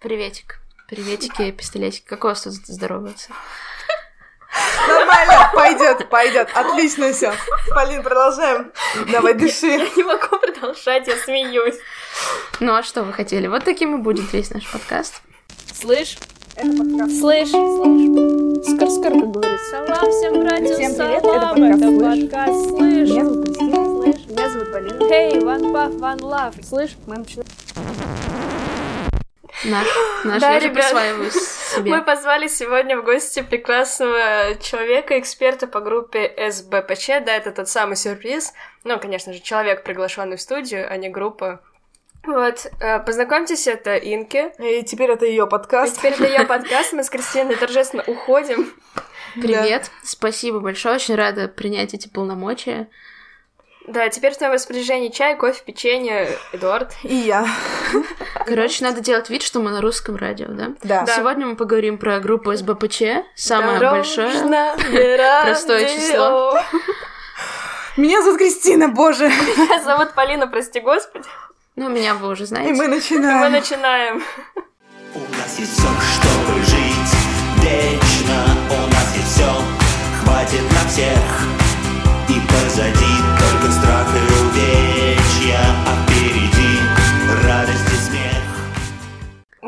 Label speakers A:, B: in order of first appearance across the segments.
A: Приветик. Приветики, пистолетики. Как у вас тут здороваться?
B: Нормально, пойдет, пойдет. Отлично все. Полин, продолжаем. Давай, дыши.
C: Я не могу продолжать, я смеюсь.
A: Ну а что вы хотели? Вот таким и будет весь наш подкаст.
C: Слышь?
B: Это подкаст.
C: Слышь? Слышь? Скор-скор, как говорится. Салам всем, братьям,
B: Всем привет,
C: салам.
B: это подкаст
C: Это подкаст «Слышь».
B: Меня зовут Кристина.
C: Слышь?
B: Меня зовут Полина.
C: Hey, one puff, one love. Слышь?
B: Мы начинаем.
A: Наш, наш
C: Да,
A: я
C: ребят,
A: себе.
C: Мы позвали сегодня в гости прекрасного человека, эксперта по группе СБПЧ. Да, это тот самый сюрприз. Ну, конечно же, человек, приглашенный в студию, а не группа. Вот, э, познакомьтесь, это Инки.
B: И теперь это ее
C: И
B: подкаст.
C: теперь это ее подкаст, мы с Кристиной торжественно уходим.
A: Привет. Спасибо большое. Очень рада принять эти полномочия.
C: Да, теперь в твоем распоряжении чай, кофе, печенье, Эдуард.
B: И я.
A: Короче, надо делать вид, что мы на русском радио, да?
B: Да.
C: Да.
A: Сегодня мы поговорим про группу СБПЧ, самое большое. Простое число.
B: Меня зовут Кристина, боже.
C: Меня зовут Полина, прости господи.
A: Ну, меня вы уже
B: И
A: знаете.
B: мы
C: Мы
B: начинаем.
C: начинаем.
D: У нас есть все, чтобы жить вечно У нас есть все, хватит на всех И позади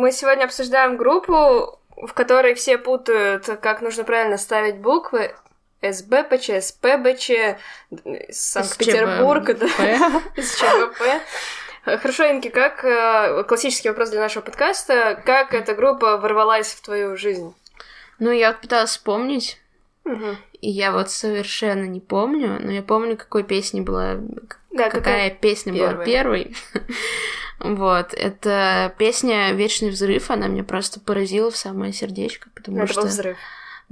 C: Мы сегодня обсуждаем группу, в которой все путают, как нужно правильно ставить буквы. СБПЧ, СПБЧ, Санкт-Петербург, СЧБП. Хорошо, Инки, как э, классический вопрос для нашего подкаста, как эта группа ворвалась в твою жизнь?
A: Ну, я пыталась вспомнить, и я вот совершенно не помню, но я помню, какой песни была...
C: Да,
A: Какая песня была
C: первая?
A: первой. Вот, это песня «Вечный взрыв», она меня просто поразила в самое сердечко, потому
C: Это
A: что...
C: был взрыв.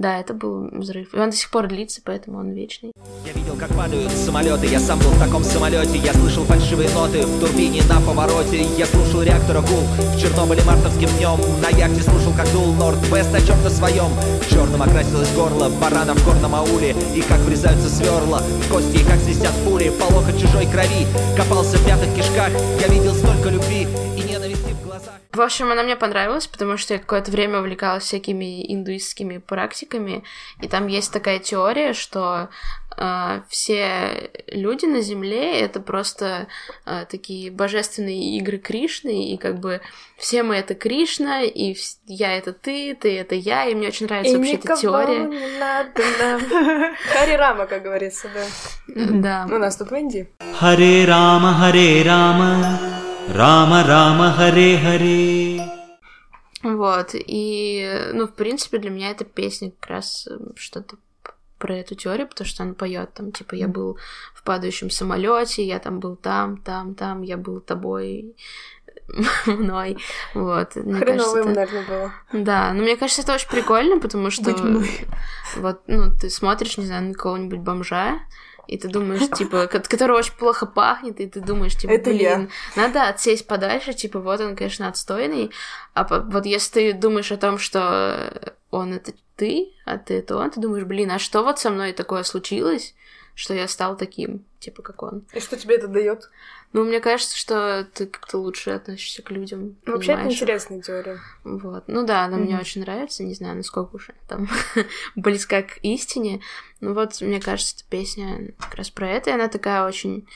A: Да, это был взрыв. И он до сих пор длится, поэтому он вечный.
E: Я видел, как падают самолеты, я сам был в таком самолете. Я слышал фальшивые ноты в турбине на повороте. Я слушал реактора гул в Чернобыле мартовским днем На яхте слушал, как дул Норд-Вест о чем-то своем Черным окрасилось горло барана в горном ауле. И как врезаются сверла в кости, и как свистят пули. По локоть чужой крови копался в пятых кишках. Я видел столько любви и ненависти в
A: общем, она мне понравилась, потому что я какое-то время увлекалась всякими индуистскими практиками, и там есть такая теория, что э, все люди на Земле — это просто э, такие божественные игры Кришны, и как бы все мы — это Кришна, и я — это ты, ты — это я, и мне очень нравится
C: и
A: вообще эта теория.
C: не надо да. Хари Рама, как говорится, да.
A: Да.
C: Ну, У нас тут в Индии.
F: Хари Рама, Хари Рама, Рама, Рама, Харе, Харе.
A: Вот, и, ну, в принципе, для меня эта песня как раз эм, что-то про эту теорию, потому что она поет там, типа, я был в падающем самолете, я там был там, там, там, я был тобой, мной. Вот. Мне кажется.
C: ему,
A: это...
C: наверное, было.
A: Да, но мне кажется, это очень прикольно, потому что...
B: Быть мной.
A: Вот, ну, ты смотришь, не знаю, на какого-нибудь бомжа, и ты думаешь, типа, ко- который очень плохо пахнет, и ты думаешь, типа,
B: Это я.
A: блин, надо отсесть подальше, типа, вот он, конечно, отстойный, а вот если ты думаешь о том, что он это ты, а ты это он, ты думаешь, блин, а что вот со мной такое случилось, что я стал таким, типа, как он.
B: И что тебе это дает?
A: Ну, мне кажется, что ты как-то лучше относишься к людям.
C: Ну, Вообще, это
A: понимаешь их.
C: интересная теория.
A: Вот. Ну да, она мне
B: Мгм.
A: очень нравится. Не знаю, насколько уж она там близка к истине. Ну вот, мне кажется, эта песня как раз про это. И она такая очень...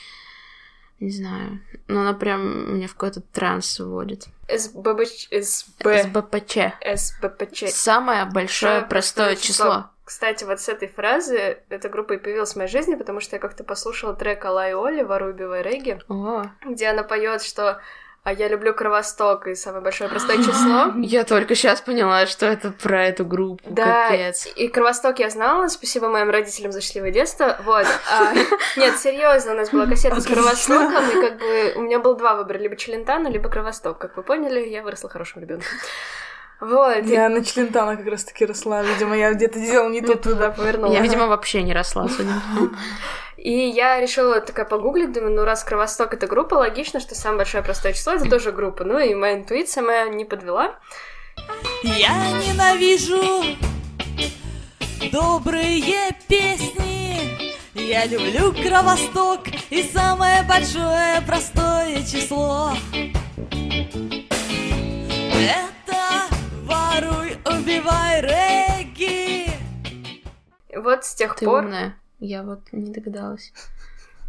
A: Не знаю. Но она прям меня в какой-то транс вводит.
C: СББЧ... СБ...
A: СБПЧ.
C: СБПЧ.
A: Самое большое простое число.
C: Кстати, вот с этой фразы эта группа и появилась в моей жизни, потому что я как-то послушала трек Алай Оли «Воруй, убивай регги»,
A: О,
C: где она поет, что «А я люблю Кровосток» и самое большое простое число.
A: я только сейчас поняла, что это про эту группу.
C: Да,
A: Капец.
C: и Кровосток я знала, спасибо моим родителям за счастливое детство, вот. А, нет, серьезно, у нас была кассета с Кровостоком, и как бы у меня было два выбора, либо Челентано, либо Кровосток. Как вы поняли, я выросла хорошим ребенком. Вот.
B: Я на Члентана как раз таки росла. Видимо, я где-то делала не тут.
C: туда повернула.
A: Я, видимо, вообще не росла, судя по.
C: И я решила такая погуглить, думаю, ну раз Кровосток это группа, логично, что самое большое простое число это тоже группа. Ну и моя интуиция моя не подвела.
G: Я ненавижу добрые песни. Я люблю Кровосток и самое большое простое число. Это Воруй, убивай регги.
C: Вот с тех
A: Ты
C: пор...
A: умная. Я вот не догадалась.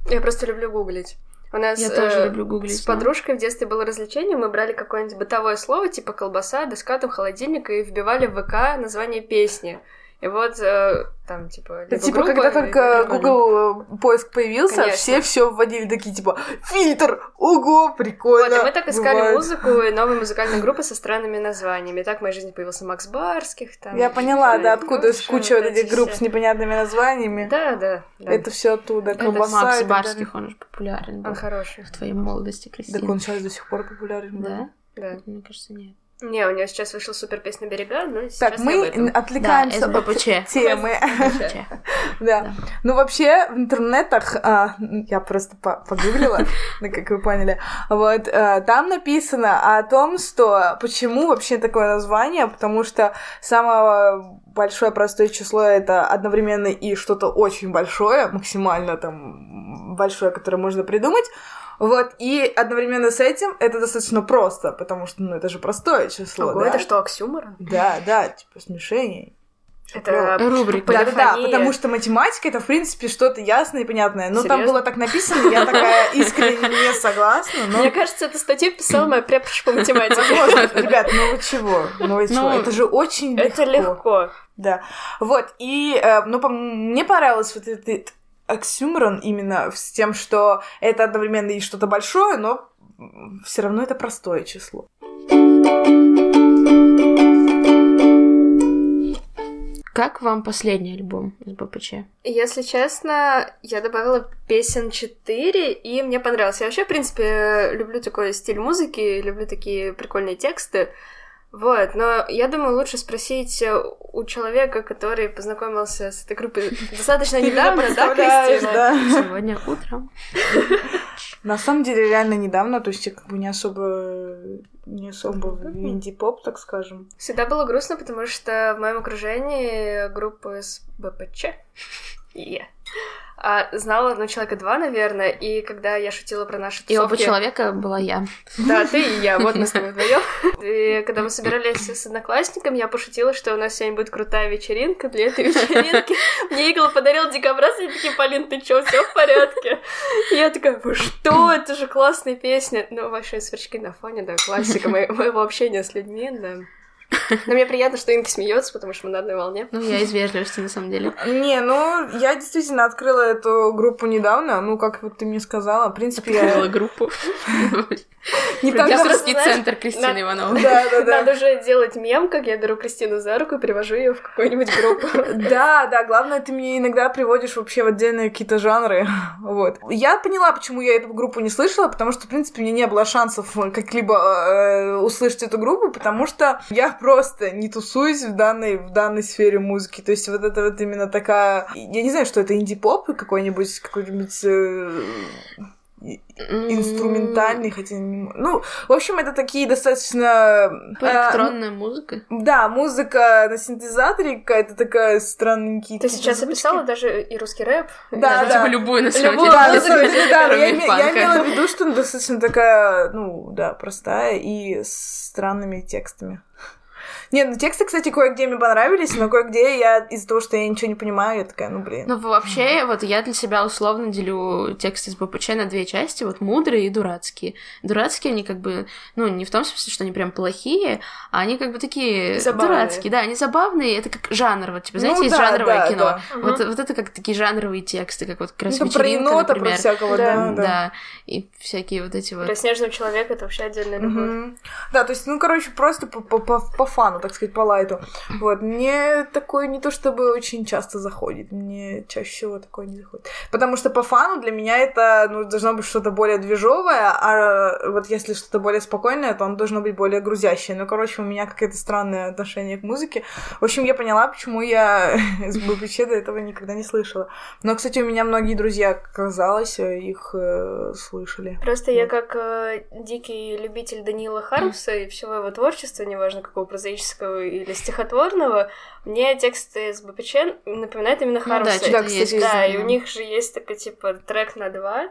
C: Я просто люблю гуглить. У нас
A: я тоже
C: э,
A: люблю гуглить,
C: с
A: да.
C: подружкой в детстве было развлечение, мы брали какое-нибудь бытовое слово, типа колбаса, доска, там холодильник, и вбивали в ВК название песни. И вот э, там, типа, либо
B: типа,
C: группа,
B: когда только
C: прикольно.
B: Google э, поиск появился,
C: Конечно.
B: все все вводили такие типа фильтр, ого, прикольно.
C: Вот, и мы так искали
B: бывает.
C: музыку и новые музыкальные группы со странными названиями. И так в моей жизни появился Макс Барских. Там,
B: Я поняла, да, откуда
C: ну,
B: куча вот
C: эти
B: этих групп
C: все.
B: с непонятными названиями.
C: Да, да, да.
B: Это все оттуда,
A: Это
B: колбаса.
A: Макс. Барских, он же популярен был
C: Он хороший.
A: в твоей молодости, Кристина.
B: Так он сейчас до сих пор популярен.
A: Да?
C: Да.
A: Мне кажется, нет.
C: Не, у него сейчас вышла супер песня «Берега», но сейчас
B: Так,
C: не
B: мы
C: об этом.
A: Да,
B: отвлекаемся от темы.
A: СБПЧ.
B: Да. Ну, вообще, в интернетах, а, я просто по- погуглила, ну, как вы поняли, вот, а, там написано о том, что почему вообще такое название, потому что самое большое простое число — это одновременно и что-то очень большое, максимально там большое, которое можно придумать, вот, и одновременно с этим это достаточно просто, потому что, ну, это же простое число,
C: Ого,
B: да?
C: это что, оксюморон?
B: Да, да, типа смешение.
C: Это
A: Рубрика.
B: да, да, да, потому что математика это, в принципе, что-то ясное и понятное. Ну, там было так написано, я такая искренне не согласна, но...
C: Мне кажется, эту статью писала моя преподша по математике.
B: Возможно, ребят, ну вы чего? Ну вы чего?
A: Ну,
B: Это же очень
C: Это легко.
B: Да. Вот, и, э, ну, мне понравилось вот этот оксюморон именно с тем, что это одновременно и что-то большое, но все равно это простое число.
A: Как вам последний альбом СБПЧ?
C: Если честно, я добавила песен 4, и мне понравилось. Я вообще, в принципе, люблю такой стиль музыки, люблю такие прикольные тексты. Вот, но я думаю, лучше спросить э, у человека, который познакомился с этой группой достаточно недавно, да, Кристина?
B: да?
A: Сегодня утром.
B: На самом деле, реально недавно, то есть я как бы не особо не особо в инди-поп, так скажем.
C: Всегда было грустно, потому что в моем окружении группы с БПЧ я а, знала, ну, человека два, наверное, и когда я шутила про наши
A: И оба
C: тусовки...
A: человека была я.
C: Да, ты и я, вот мы с тобой вдвоем. И когда мы собирались с одноклассниками, я пошутила, что у нас сегодня будет крутая вечеринка. Для этой вечеринки мне Игла подарил дикобраз, и такие, Полин, ты чё, все в порядке? И я такая, вы что, это же классная песня. Ну, ваши сверчки на фоне, да, классика мо- моего общения с людьми, да. Но мне приятно, что Инки смеется, потому что мы на одной волне.
A: Ну, я из вежливости, на самом деле.
B: Не, ну, я действительно открыла эту группу недавно, ну, как вот ты мне сказала, в принципе,
A: Открыла группу.
B: Не так
C: знаешь,
A: центр Кристины Ивановой.
B: Да, да, да.
C: Надо же делать мем, как я беру Кристину за руку и привожу ее в какую-нибудь группу.
B: Да, да, главное, ты мне иногда приводишь вообще в отдельные какие-то жанры. Вот. Я поняла, почему я эту группу не слышала, потому что, в принципе, мне не было шансов как-либо э, услышать эту группу, потому что я просто не тусуюсь в данной, в данной сфере музыки. То есть вот это вот именно такая... Я не знаю, что это инди-поп какой-нибудь, какой-нибудь... э, инструментальный, хотя не... Ну, в общем, это такие достаточно...
A: Электронная музыка.
B: да, музыка на синтезаторе какая-то такая странненькие.
C: Ты сейчас
B: звучки.
C: описала даже и русский рэп.
B: Да,
A: Ну,
B: да.
A: Типа любую на самом
C: Любую,
A: деле.
B: Да, да, я, я имела в виду, что она достаточно такая, ну, да, простая и с странными текстами. Нет, ну тексты, кстати, кое-где мне понравились, но кое-где я из-за того, что я ничего не понимаю, я такая, ну, блин.
A: Ну, вообще, вот я для себя условно делю тексты из БПЧ на две части, вот мудрые и дурацкие. Дурацкие, они как бы, ну, не в том смысле, что они прям плохие, а они как бы такие
C: Забавные.
A: дурацкие, да, они забавные, это как жанр, вот, типа, знаете,
B: Ну,
A: есть
B: да,
A: жанровое
B: да,
A: кино.
B: да.
A: Вот, вот это как такие жанровые тексты, как вот как раз
B: Ну, про
A: вечеринка,
B: енота, про
A: например.
B: всякого,
C: Да.
B: да,
A: да.
B: да.
A: и всякие вот эти вот...
C: Про снежного человека это вообще отдельная любовь.
B: Мгм. Да, то есть, ну, короче, просто по, по, по, по фану, так сказать, по лайту. Вот, мне такое не то чтобы очень часто заходит, мне чаще всего такое не заходит. Потому что по фану для меня это, ну, должно быть что-то более движовое, а вот если что-то более спокойное, то оно должно быть более грузящее. Ну, короче, у меня какое-то странное отношение к музыке. В общем, я поняла, почему я с БПЧ до этого никогда не слышала. Но, кстати, у меня многие друзья, казалось, их э, слышали.
C: Просто я как э, дикий любитель Даниила Хармса и всего его творчества, неважно какого прозаического поэтического или стихотворного, мне тексты СБПЧ напоминают именно Хармса.
A: Ну,
B: да,
A: да,
B: кстати,
C: да, и у них же есть такой, типа, трек на два,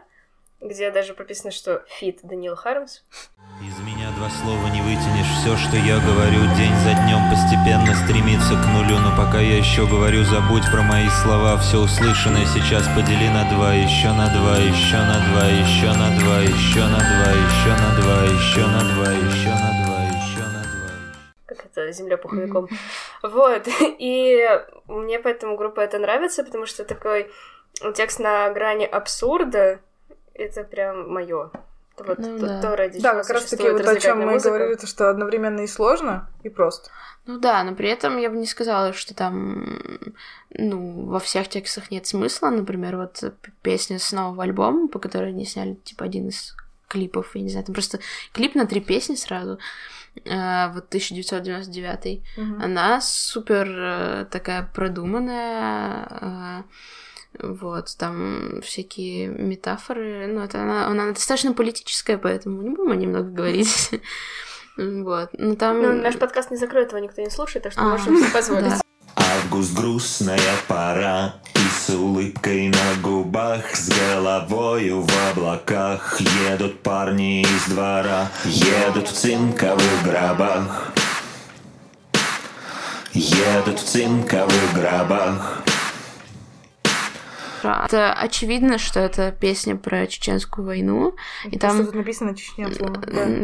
C: где даже прописано, что feat Даниил Хармс.
F: Из меня два слова не вытянешь, все, что я говорю, день за днем постепенно стремится к нулю, но пока я еще говорю, забудь про мои слова, все услышанное сейчас подели на два, еще на два, еще на два, еще на два, еще на два, еще на два, еще на два, еще на два
C: как это, земля пуховиком. Вот, и мне поэтому группа это нравится, потому что такой текст на грани абсурда, это прям мое. Вот
A: Ну
C: то,
A: да.
C: то, ради
B: Да,
C: чего
B: как раз таки вот о чем мы
C: музыка.
B: говорили, то что одновременно и сложно, и просто.
A: Ну да, но при этом я бы не сказала, что там, ну, во всех текстах нет смысла. Например, вот песня с нового альбома, по которой они сняли, типа, один из клипов, я не знаю, там просто клип на три песни сразу, э, вот 1999
B: Мгм.
A: Она супер э, такая продуманная, э, вот, там всякие метафоры, ну, это она, она достаточно политическая, поэтому не будем о ней много говорить. Вот, ну там...
C: Ну, наш подкаст не закроет, его никто не слушает, так что
A: А,
C: можем себе позволить.
D: Август грустная пора И с улыбкой на губах С головою в облаках. Едут парни из двора Едут в цинковых гробах. Едут в цинковых гробах
A: Это очевидно, что это песня про чеченскую войну, и там...
B: тут написано Чечня.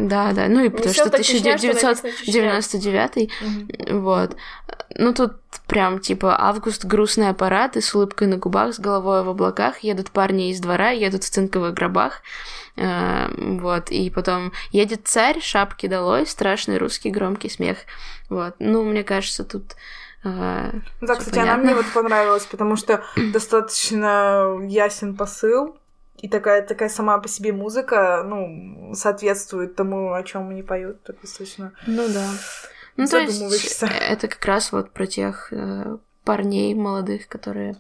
B: Да.
A: Да, ну и потому что
C: так Чечня, что написано
A: 1999
B: Мгм.
A: вот. Ну тут прям типа август, грустный аппарат, и с улыбкой на губах, с головой в облаках, едут парни из двора, едут в цинковых гробах, Э, вот, и потом едет царь, шапки долой, страшный русский громкий смех, вот. Ну, мне кажется, тут...
B: Ну Да, кстати, она
A: понятно.
B: мне вот понравилась, потому что достаточно ясен посыл, и такая, такая сама по себе музыка, ну, соответствует тому, о чем они поют, так достаточно.
A: Ну да. Ну, то есть это как раз вот про тех э, парней молодых, которые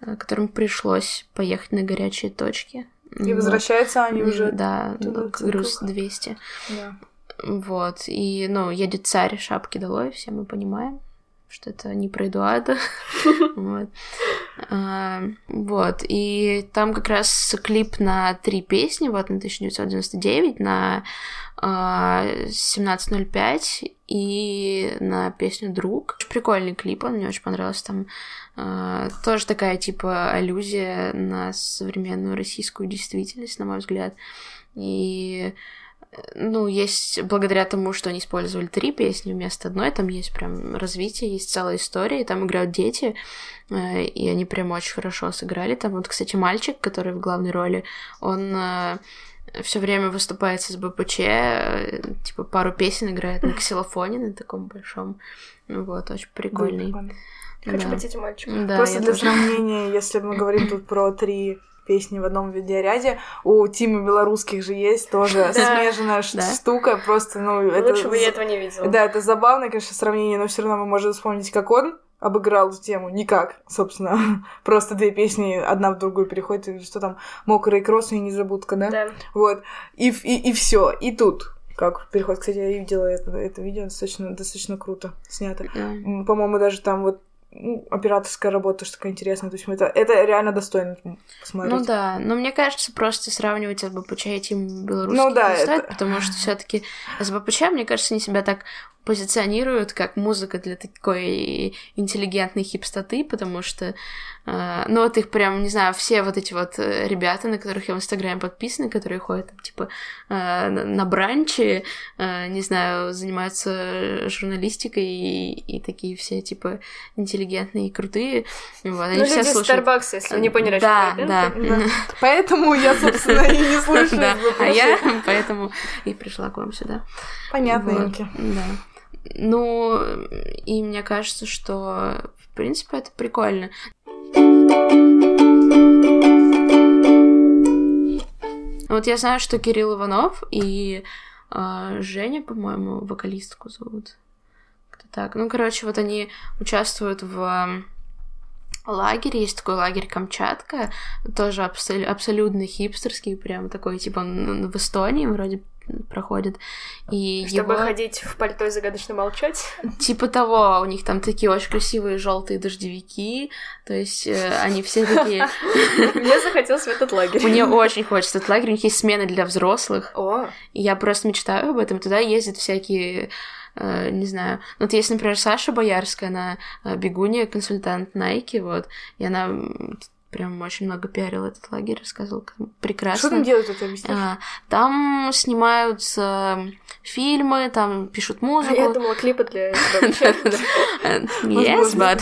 A: э, которым пришлось поехать на горячие точки.
B: И
A: Вот.
B: возвращаются они уже.
A: Да,
B: туда,
A: ну, груз
B: церковь.
A: 200.
B: Да.
A: Вот. И, ну, едет царь, шапки долой, все мы понимаем, что это не про Эдуарда. Вот. А, Вот. И там как раз клип на три песни, вот на 1999, на а, 17.05 и на песню «Друг». Очень Прикольный клип, он мне очень понравился. Там а, тоже такая, типа, аллюзия на современную российскую действительность, на мой взгляд. И ну, есть благодаря тому, что они использовали три песни вместо одной, там есть прям развитие, есть целая история, и там играют дети, э, и они прям очень хорошо сыграли. Там вот, кстати, мальчик, который в главной роли, он все время выступает с СБПЧ, э, типа пару песен играет на ксилофоне, на таком большом. Вот, очень прикольный.
C: Хочу
A: Да.
C: быть этим мальчиком.
A: Да,
B: Просто для
A: тоже.
B: сравнения, если мы говорим тут про три песни в одном видеоряде, у Тимы белорусских же есть тоже
A: Да.
B: штука, просто, ну, это...
C: Лучше бы я этого не видела.
B: Да, это забавное, конечно, сравнение, но все равно мы можем вспомнить, как он обыграл эту тему. Никак, собственно. Просто две песни, одна в другую переходит, или что там, «Мокрые кроссы» и «Незабудка», да?
C: Да.
B: Вот. И, и, и все. И тут как переход. Кстати, я видела это, это видео, достаточно, достаточно круто снято.
A: Да.
B: По-моему, даже там вот ну, операторская работа тоже такая интересная. То есть это, это реально достойно посмотреть.
A: Ну да, но мне кажется, просто сравнивать СБПЧ и Тим белорусских
B: Ну да,
A: не стоит,
B: это-
A: потому что все таки СБПЧ, мне кажется, они себя так позиционируют как музыка для такой интеллигентной хипстоты, потому что, ну вот их прям, не знаю, все вот эти вот э, ребята, на которых я в Инстаграме подписана, которые ходят там, типа, э, на бранчи, э, не знаю, занимаются журналистикой и, и такие все, типа, интеллигентные и крутые. Вот, они
C: Ну,
A: все
C: люди
A: слушают.
C: Starbucks, если не поняли,
A: Да,
C: я,
A: да.
B: Да. Поэтому я, собственно, и не слушаю.
A: А я поэтому и пришла к вам сюда.
B: Понятно.
A: Да. Ну, и мне кажется, что, в принципе, это прикольно. Вот я знаю, что Кирилл Иванов и а, Женя, по-моему, вокалистку зовут. Кто так. Ну, короче, вот они участвуют в ам, лагере. Есть такой лагерь Камчатка, тоже абсол- абсолютно хипстерский, прям такой, типа, в Эстонии, вроде проходит. И
C: Чтобы
A: его...
C: ходить в пальто и загадочно молчать.
A: Типа того, у них там такие очень красивые желтые дождевики, то есть э, они все такие...
C: Мне захотелось в этот лагерь.
A: Мне очень хочется этот лагерь, у них есть смены для взрослых,
C: О,
A: я просто мечтаю об этом. Туда ездят всякие э, не знаю. Вот есть, например, Саша Боярская, она э, бегунья, консультант Nike, вот, и она прям очень много пиарила этот лагерь, рассказывала, как прекрасно.
B: Что там делают, это объяснишь?
A: А, Там снимаются фильмы, там пишут
C: а
A: музыку.
C: я думала, клипы для.
A: Э, Yes, but...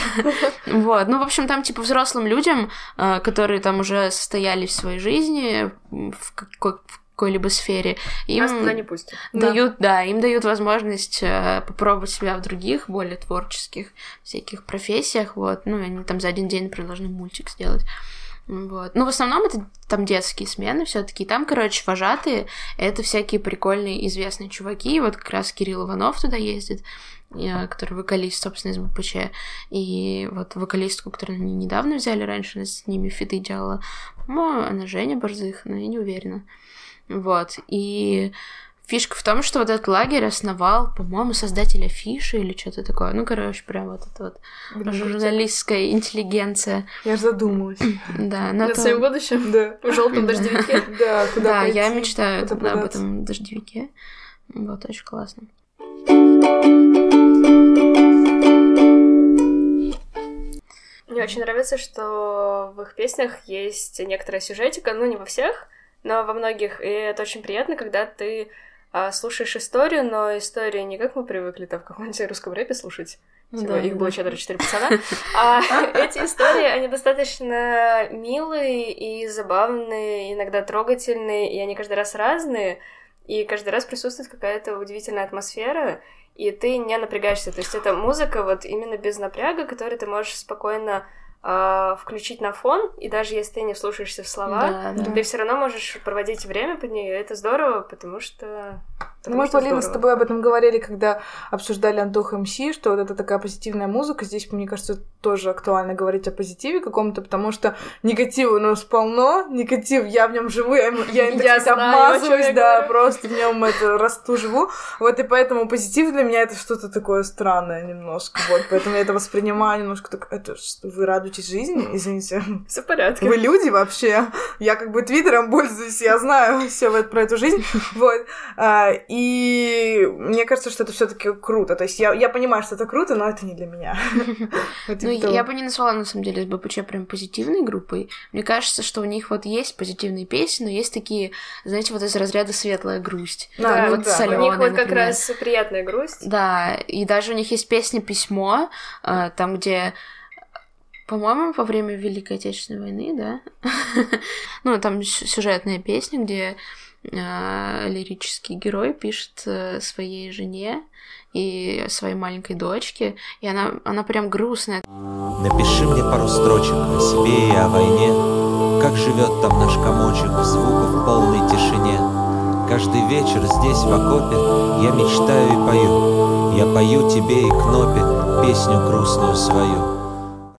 A: Вот, ну, в общем, там, типа, взрослым людям, э, которые там уже состоялись в своей жизни, в какой- в какой-либо сфере, им
C: Нас туда не пустят.
A: дают, да, им дают возможность э, попробовать себя в других, более творческих всяких профессиях, вот, ну, они там за один день, например, должны мультик сделать. Вот. Ну, в основном это там детские смены все таки Там, короче, вожатые — это всякие прикольные известные чуваки. Вот как раз Кирилл Иванов туда ездит, э, который вокалист, собственно, из БПЧ. И вот вокалистку, которую они недавно взяли, раньше она с ними фиты делала. Ну, она Женя Борзых, но я не уверена. Вот. И фишка в том, что вот этот лагерь основал, по-моему, создатель афиши или что-то такое. Ну, короче, прям вот эта вот
B: Блин,
A: журналистская интеллигенция.
B: Я же задумалась.
A: Да, но
C: На
A: это-
C: своем будущем?
B: Да.
C: В желтом дождевике?
B: Да, куда
A: Да, я мечтаю об этом дождевике. Вот, очень классно.
C: Мне очень нравится, что в их песнях есть некоторая сюжетика, ну не во всех, но во многих, и это очень приятно, когда ты а, слушаешь историю, но история не как мы привыкли там в каком-нибудь русском рэпе слушать. Всего
A: Да,
C: их
A: да.
C: было четыре-четыре пацана. А эти истории, они достаточно милые и забавные, иногда трогательные, и они каждый раз разные, и каждый раз присутствует какая-то удивительная атмосфера, и ты не напрягаешься. То есть это музыка вот именно без напряга, которую ты можешь спокойно а, включить на фон, и даже если ты не вслушаешься в слова,
A: Да, да.
C: ты все равно можешь проводить время под нее. Это здорово, потому что...
B: Ну,
C: потому
B: мы,
C: что
B: Полина, с
C: здорово.
B: тобой об этом говорили, когда обсуждали Антох МС, что вот это такая позитивная музыка. Здесь, мне кажется, тоже актуально говорить о позитиве каком-то, потому что негатива у нас полно, негатив, я в нем живу, я, им- я
C: Я
B: сказать, обмазываюсь, да,
C: говорю.
B: просто в нем это расту, живу. Вот, и поэтому позитив для меня это что-то такое странное немножко, вот, поэтому я это воспринимаю немножко так, это что, вы радуетесь жизни, извините,
C: Все в порядке.
B: вы люди вообще. Я как бы твиттером пользуюсь, я знаю все про эту жизнь. Вот. А, И мне кажется, что это все-таки круто. То есть я, я понимаю, что это круто, но это не для меня.
A: Ну, я бы не назвала, на самом деле, БПЧ прям позитивной группой. Мне кажется, что у них вот есть позитивные песни, но есть такие, знаете, вот из разряда светлая грусть.
B: Да,
A: вот.
C: У них вот как
A: например.
C: раз приятная грусть.
A: Да, и даже у них есть песня «Письмо», э, там, где по-моему, во время Великой Отечественной войны, да? ну, там сю- сюжетная песня, где э, лирический герой пишет э, своей жене и своей маленькой дочке, и она, она прям грустная.
E: Напиши мне пару строчек о себе и о войне Как живет там наш комочек в звуках полной тишине Каждый вечер здесь в окопе я мечтаю и пою Я пою тебе и Кнопе песню грустную свою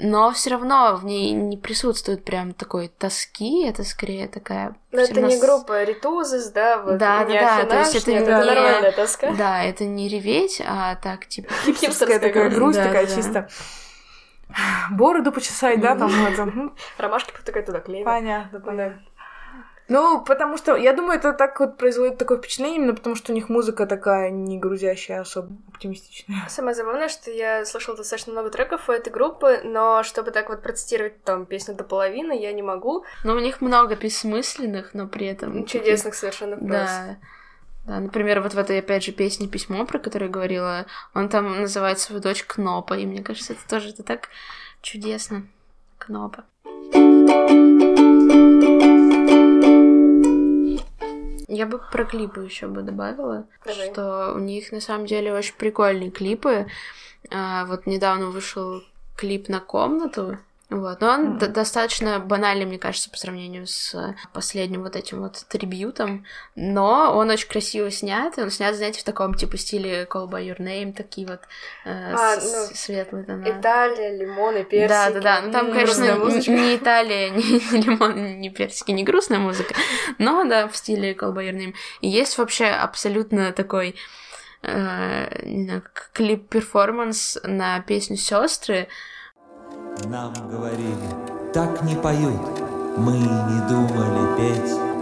A: Но все равно в ней не присутствует прям такой тоски, это скорее такая...
C: Но это не
A: всё равно с-
C: группа Ритузис, да, вот
A: Да,
C: не
A: да, да, то есть это
C: нет,
A: не-
C: это нормальная тоска.
A: Да, это не реветь, а так, типа...
B: Хипстерская такая
C: грусть.
A: Да,
B: такая
A: да.
B: чисто. Бороду почесать, да, там мгм.
C: Ромашки потыкать туда клеем.
B: Понятно, понятно. Ну, потому что, я думаю, это так вот производит такое впечатление, именно потому что у них музыка такая не грузящая, а особо оптимистичная.
C: Самое забавное, что я слышала достаточно много треков у этой группы, но чтобы так вот процитировать там песню до половины, я не могу.
A: Но у них много бессмысленных, но при этом...
C: Чудесных совершенно фраз.
A: Да. Да, например, вот в этой, опять же, песне «Письмо», про которую я говорила, он там называет свою дочь Кнопа, и мне кажется, это тоже это так чудесно. Кнопа. Я бы про клипы еще бы добавила,
C: Давай.
A: что у них на самом деле очень прикольные клипы. А, вот недавно вышел клип на комнату. Вот. Но он д- достаточно банальный, мне кажется, по сравнению с последним вот этим вот трибьютом. Но он очень красиво снят. Он снят, знаете, в таком типа стиле Call by Your Name, такие вот э,
C: А, ну,
A: светлые тона.
C: Италия, лимоны, персики.
A: Да, да, да. Ну там, конечно, не Италия, не, лимон, не персики, не грустная музыка, но да, в стиле Call by Your Name. И есть вообще абсолютно такой э, клип-перформанс на песню Сестры.
E: Нам говорили, так не поют, мы не думали петь.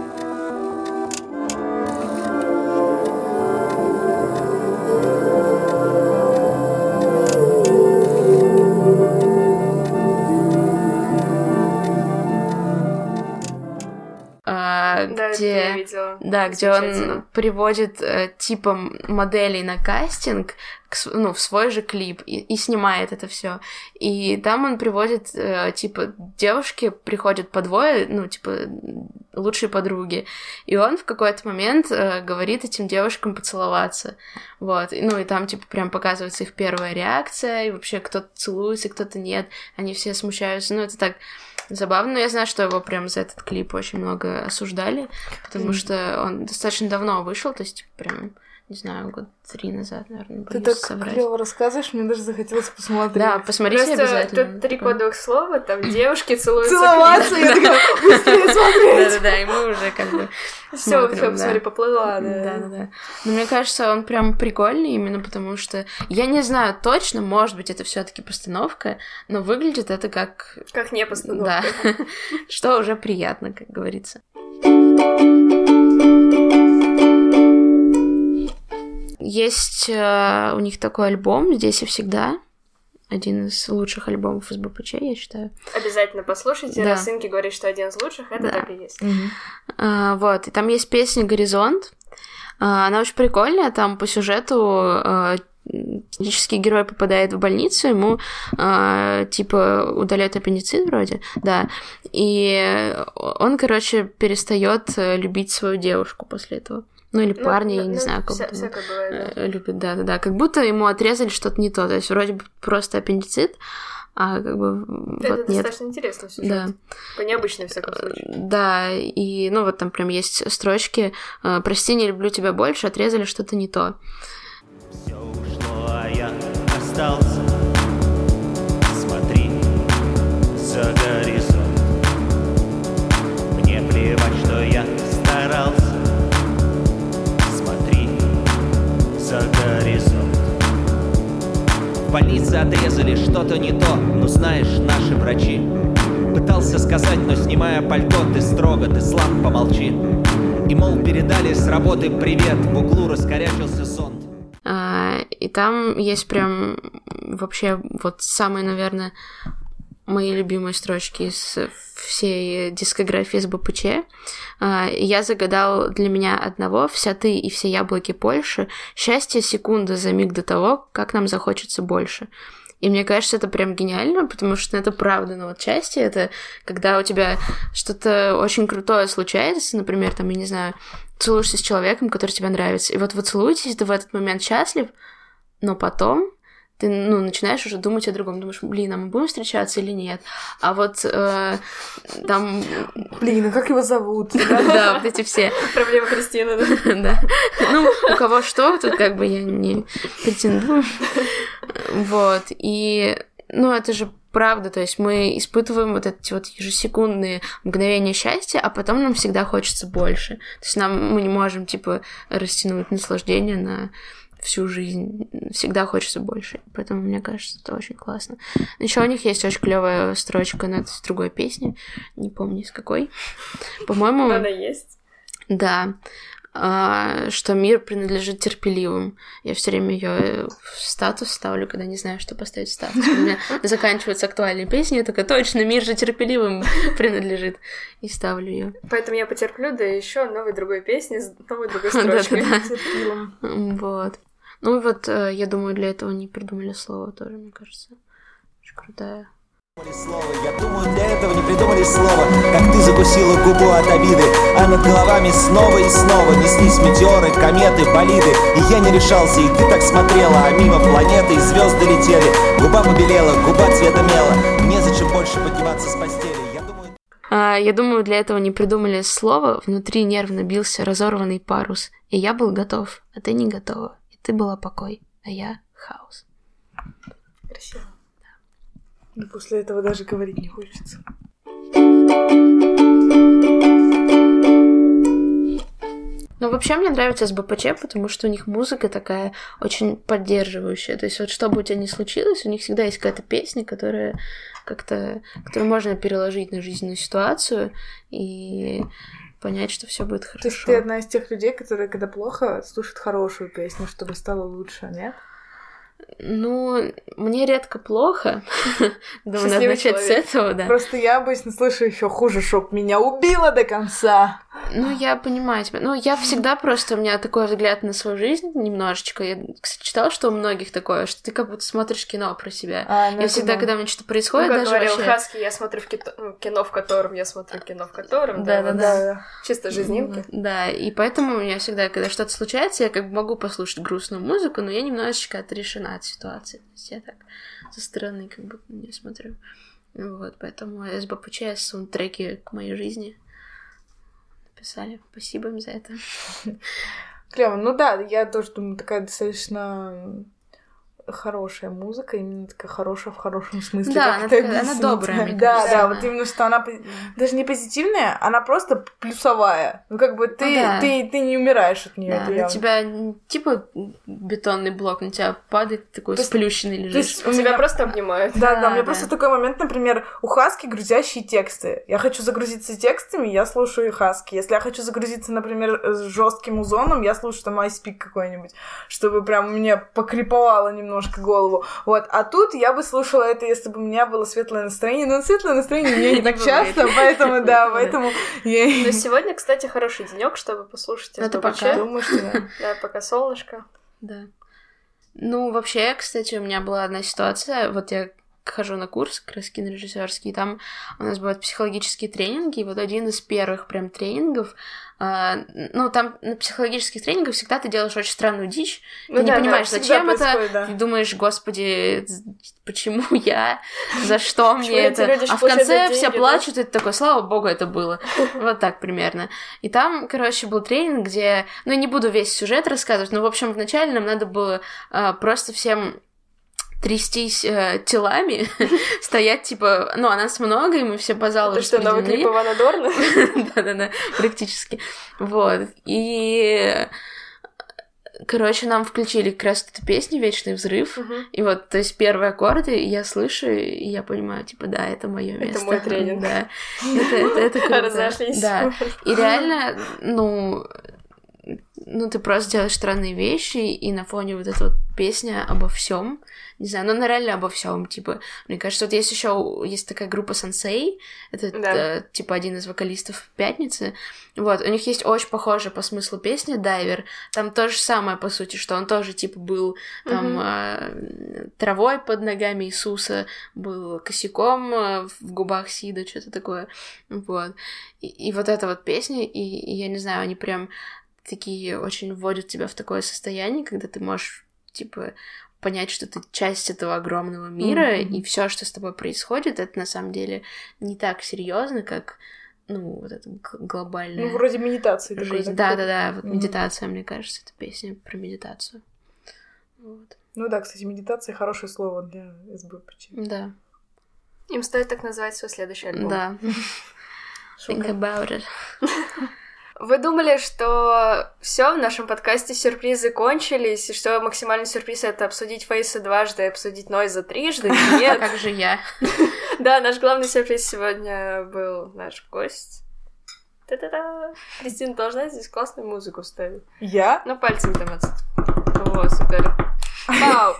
C: Да,
A: где он приводит э, типа м- моделей на кастинг, к ну, в свой же клип и, и снимает это все. И там он приводит, э, типа, девушки приходят по двое, ну, типа, лучшие подруги. И он в какой-то момент э, говорит этим девушкам поцеловаться. Вот. И, Ну, и там, типа, прям показывается их первая реакция, и вообще кто-то целуется, кто-то нет. Они все смущаются. Ну, это так забавно. Но я знаю, что его прям за этот клип очень много осуждали, потому что он достаточно давно вышел, то есть, прям, не знаю, год три назад, наверное,
B: Ты так
A: соврать.
B: клево рассказываешь, мне даже захотелось посмотреть.
A: Да, посмотрите
C: Просто
A: обязательно.
C: тут три кодовых слова, там девушки целуются.
B: Целоваться, я такая, быстрее смотреть.
A: Да-да-да, и мы уже как бы
C: Все, все, посмотри, поплыла, да.
A: Да-да-да. Но мне кажется, он прям прикольный именно потому, что я не знаю точно, может быть, это все таки постановка, но выглядит это как...
C: Как не постановка.
A: Да, что уже приятно, как говорится. Есть э, у них такой альбом «Здесь и всегда», один из лучших альбомов из БПЧ, я считаю.
C: Обязательно послушайте,
A: Да.
C: раз Инки говорит, что один из лучших, это
A: Да.
C: так и есть.
A: А, вот, и там есть песня «Горизонт». А, она очень прикольная, там по сюжету а, клинический герой попадает в больницу, ему а, типа удаляют аппендицит вроде, да, и он, короче, перестает э, любить свою девушку после этого. Ну или
C: Ну,
A: парня, я
C: ну,
A: не
C: ну,
A: знаю, как
C: вся- всякое бывает, да.
A: э, любит, да, да, да. Как будто ему отрезали что-то не то. То есть вроде бы просто аппендицит, а как бы
C: Это
A: вот нет.
C: достаточно интересно сюжет.
A: Да.
C: По необычной, всяком случае.
A: Да, и ну вот там прям есть строчки э, «Прости, не люблю тебя больше, отрезали что-то не то».
D: Все ушло, а я остался. Смотри за
E: больнице отрезали что-то не то, ну знаешь, наши врачи. Пытался сказать, но снимая пальто, ты строго, ты слаб, помолчи. И мол, передали с работы привет, в углу раскорячился сон.
A: А, И там есть прям вообще вот самые, наверное, мои любимые строчки из всей дискографии с БПЧ. А, Я загадал для меня одного «Вся ты и все яблоки Польши. Счастье секунда за миг до того, как нам захочется больше». И мне кажется, это прям гениально, потому что это правда. Но вот счастье — это когда у тебя что-то очень крутое случается, например, там, я не знаю, целуешься с человеком, который тебе нравится, и вот вы целуетесь, ты в этот момент счастлив, но потом ты, ну, начинаешь уже думать о другом, думаешь, блин, а мы будем встречаться или нет? А вот э, там,
B: Блин, а как его зовут?
A: да, вот эти все,
C: Проблема Кристины, да.
A: да. Ну, у кого что, тут как бы я не претендую. Вот, и, ну, это же правда, то есть мы испытываем вот эти вот ежесекундные мгновения счастья, а потом нам всегда хочется больше. То есть нам мы не можем, типа, растянуть наслаждение на всю жизнь. Всегда хочется больше. Поэтому, мне кажется, это очень классно. Еще у них есть очень клевая строчка на другой песне. Не помню, из какой. По-моему,
C: Она есть.
A: да, а, что мир принадлежит терпеливым. Я все время ее в статус ставлю, когда не знаю, что поставить в статус. У меня заканчиваются актуальные песни, я такая, точно, мир же терпеливым принадлежит. И ставлю ее.
C: Поэтому я потерплю, да еще новой другой песни с новой другой строчкой.
A: Вот. Ну и вот, э, я думаю, для этого не придумали слово тоже, мне кажется. Очень крутая.
E: Слово, Я думаю, для этого не придумали слова Как ты закусила губу от обиды А над головами снова и снова Неслись метеоры, кометы, болиды И я не решался, и ты так смотрела А мимо планеты и звезды летели Губа побелела, губа цвета мела Незачем больше подниматься с постели. Я думаю,
A: А, я думаю, для этого не придумали слово. Внутри нервно бился разорванный парус. И я был готов, а ты не готова. Ты была покой, а я хаос.
C: Красиво.
B: Да после этого даже говорить не хочется.
A: Ну, вообще мне нравится СБПЧ, потому что у них музыка такая очень поддерживающая. То есть вот что бы у тебя ни случилось, у них всегда есть какая-то песня, которая как-то, которую можно переложить на жизненную ситуацию и понять, что все будет
B: То есть
A: хорошо.
B: ты одна из тех людей, которые, когда плохо, слушают хорошую песню, чтобы стало лучше, нет?
A: Ну, мне редко плохо. Думаю, надо начать с
C: человек.
A: этого, да.
B: Просто я обычно слышу еще хуже, чтоб меня убило до конца.
A: Ну, я понимаю тебя. Ну, я всегда просто, у меня такой взгляд на свою жизнь немножечко. Я, кстати, читала, что у многих такое, что ты как будто смотришь кино про себя.
B: А, ну
A: я всегда,
B: да.
A: когда у меня что-то
C: Ну,
A: происходит,
C: как
A: даже
C: говорил
A: вообще...
C: Хаски, я смотрю в кито- ну, кино, в котором я смотрю кино, в котором.
A: Да, да,
B: Да, да.
C: Чисто жизнинки.
A: Да, и поэтому у меня всегда, когда что-то случается, я как бы могу послушать грустную музыку, но я немножечко отрешена от ситуации. То есть я так со стороны как бы не смотрю. Вот, поэтому СБПЧ саундтреки к моей жизни написали. Спасибо им за это.
B: Клево. Ну да, я тоже думаю, такая достаточно хорошая музыка, именно такая хорошая в хорошем смысле.
A: Да,
B: как
A: она
B: это
A: такая- она добрая, мне
B: Да,
A: кажется,
B: да,
A: она.
B: вот именно, что она даже не позитивная, она просто плюсовая. Ну, как бы ты,
A: Ну да.
B: ты, ты не умираешь от нее.
A: Да, на тебя типа бетонный блок на тебя падает, такой
B: То
A: сплющенный
B: То
A: лежишь.
B: есть у
C: Тебя
B: меня
C: просто обнимают.
B: Да, да,
A: Да,
B: у меня
A: да.
B: просто такой момент, например, у Хаски грузящие тексты. Я хочу загрузиться текстами, я слушаю Хаски. Если я хочу загрузиться, например, с жестким узоном, я слушаю там iSpeak какой-нибудь, чтобы прям мне покриповало немножко голову. Вот. А тут я бы слушала это, если бы у меня было светлое настроение. Но светлое настроение у меня не так часто, поэтому, да, поэтому я
C: Но сегодня, кстати, хороший денек, чтобы послушать
A: Это пока.
B: думаю, что да.
C: Да, пока солнышко.
A: Да. Ну, вообще, кстати, у меня была одна ситуация. Вот я хожу на курс как раз кинорежиссерский, и там у нас бывают психологические тренинги, и вот один из первых прям тренингов, а, ну, там на психологических тренингах всегда ты делаешь очень странную дичь,
C: Ну
A: ты не
C: да, да,
A: понимаешь,
B: всегда
A: зачем это,
B: да.
A: ты думаешь, господи, почему я, за что мне это, а в конце все
C: да?
A: плачут, и ты такой, слава богу, это было. Вот так примерно. И там, короче, был тренинг, где... Ну, я не буду весь сюжет рассказывать, но, в общем, вначале нам надо было а, просто всем трястись э, телами, стоять, типа, ну, а нас много, и мы все по залу
C: Это что, новый клип. Ивана Дорна?
A: Да-да-да, практически. Вот. И... Короче, нам включили как раз эту песню «Вечный взрыв». И вот, то есть, первые аккорды я слышу, и я понимаю, типа, да, это мое место.
C: мой тренинг.
A: Да. Это, это, это круто.
C: Разошлись.
A: Да. И реально, ну, ну, ты просто делаешь странные вещи, и на фоне вот эта вот песня обо всем. Не знаю, но она реально обо всем. Типа, мне кажется, вот есть еще есть такая группа Сансей, это
C: Да.
A: э, типа один из вокалистов Пятницы. Вот, у них есть очень похожая по смыслу песня Дайвер. Там то же самое, по сути, что он тоже типа был там
C: Мгм.
A: э, травой под ногами Иисуса, был косяком э, в губах Сида, что-то такое. Вот. И, и вот эта вот песня, и, и я не знаю, они прям такие очень вводят тебя в такое состояние, когда ты можешь, типа, понять, что ты часть этого огромного мира,
B: Мгм.
A: и все, что с тобой происходит, это на самом деле не так серьезно, как, ну, вот это г- глобальная
B: Ну, вроде медитации
A: жизнь.
B: да,
A: Да, да, вот
B: Мгм.
A: медитация, мне кажется, это песня про медитацию. Вот.
B: Ну да, кстати, медитация хорошее слово для СБПЧ.
A: Да,
C: Им стоит так назвать свой следующий альбом.
A: да. Think about it.
C: Вы думали, что все в нашем подкасте сюрпризы кончились, и что максимальный сюрприз это обсудить фейсы дважды и обсудить Нойза трижды?
A: А
C: Нет.
A: как же я?
C: Да, наш главный сюрприз сегодня был наш гость. Та-та-та. Кристина должна здесь классную музыку ставить.
B: Я?
C: Ну, пальцем там отс- О, супер. Вау.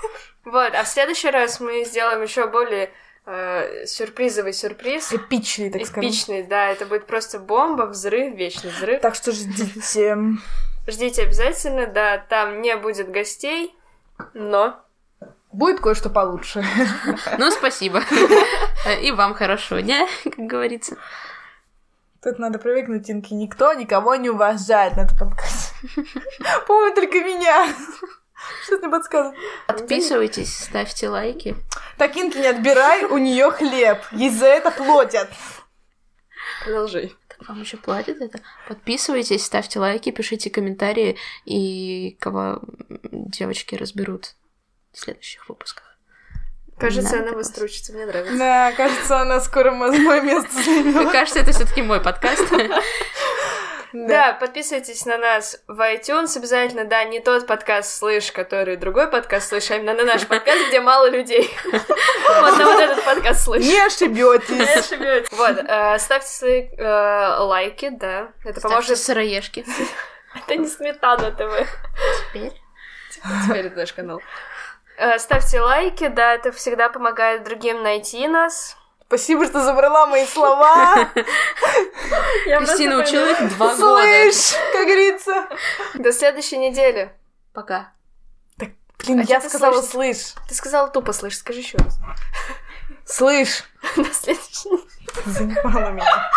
C: Вот, а в следующий раз мы сделаем еще более э, сюрпризовый сюрприз.
B: Эпичный, так скажем.
C: Эпичный, да, это будет просто бомба, взрыв, вечный взрыв.
B: Так что ждите.
C: Ждите обязательно, да, там не будет гостей, но...
B: Будет кое-что получше.
A: Ну, спасибо. И вам хорошего дня, как говорится.
B: Тут надо привыкнуть, Инки. Никто никого не уважает на этом подкасте. По-моему, только меня. Что ты подсказываешь?
A: Подписывайтесь, ставьте лайки.
B: Так, Инки, не отбирай у нее хлеб. Ей за это платят.
C: Продолжай.
A: Так вам еще платят это? Подписывайтесь, ставьте лайки, пишите комментарии, и кого девочки разберут в следующих выпусках.
C: Кажется,
A: Надо
C: она
A: вас.
C: быстро учится, мне нравится.
B: Да, кажется, она скоро мо- мое место займет.
A: Мне кажется, это все-таки мой подкаст.
C: Да, подписывайтесь на нас в iTunes обязательно, да, не тот подкаст «Слышь», который другой подкаст «Слышь», а именно на наш подкаст, где мало людей. Вот на вот этот подкаст «Слышь».
B: Не ошибетесь.
C: ошибетесь. Вот, э, ставьте свои э, лайки, да, это поможет...
A: сыроежки.
C: Это не Сметана ТВ.
A: Теперь.
C: Теперь это наш канал. Э, Ставьте лайки, да, это всегда помогает другим найти нас.
B: Спасибо, что забрала мои слова.
A: Кристина учила их два года.
B: Слышь, как говорится.
C: До следующей недели.
A: Пока.
B: Так, блин,
C: а
B: я сказала слышь.
C: Ты сказала тупо слышь, скажи еще раз.
B: Слышь.
C: До следующей недели.
B: Занимала меня.